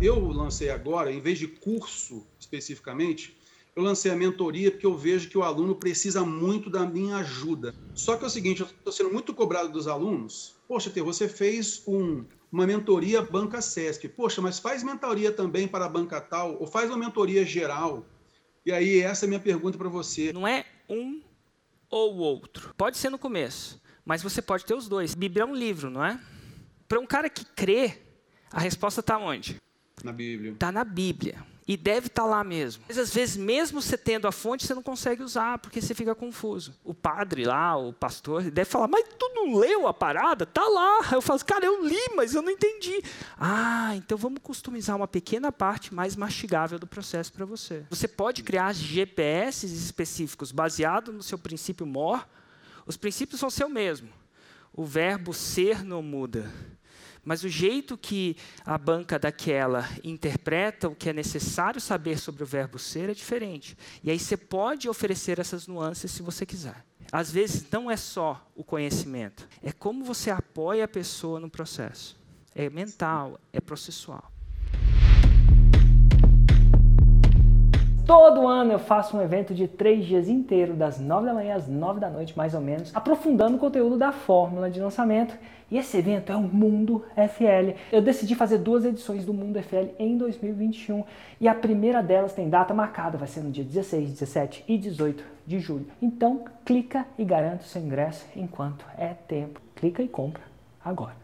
Eu lancei agora, em vez de curso especificamente, eu lancei a mentoria porque eu vejo que o aluno precisa muito da minha ajuda. Só que é o seguinte, eu estou sendo muito cobrado dos alunos. Poxa, Tê, você fez um, uma mentoria Banca Sesc. Poxa, mas faz mentoria também para a Banca Tal, ou faz uma mentoria geral. E aí, essa é a minha pergunta para você. Não é um ou outro. Pode ser no começo, mas você pode ter os dois. Bíblia é um livro, não é? Para um cara que crê, a resposta está onde? Na Bíblia. Está na Bíblia. E deve estar tá lá mesmo. Mas às vezes, mesmo você tendo a fonte, você não consegue usar, porque você fica confuso. O padre lá, o pastor, deve falar, mas tu não leu a parada? Tá lá. Eu falo, cara, eu li, mas eu não entendi. Ah, então vamos customizar uma pequena parte mais mastigável do processo para você. Você pode criar GPS específicos baseado no seu princípio MOR. Os princípios vão ser o mesmo. O verbo ser não muda mas o jeito que a banca daquela interpreta o que é necessário saber sobre o verbo ser é diferente. E aí você pode oferecer essas nuances se você quiser. Às vezes não é só o conhecimento, é como você apoia a pessoa no processo. É mental, é processual. Todo ano eu faço um evento de três dias inteiro, das nove da manhã às nove da noite, mais ou menos, aprofundando o conteúdo da fórmula de lançamento. E esse evento é o Mundo FL. Eu decidi fazer duas edições do Mundo FL em 2021 e a primeira delas tem data marcada, vai ser no dia 16, 17 e 18 de julho. Então, clica e garanta o seu ingresso enquanto é tempo. Clica e compra agora.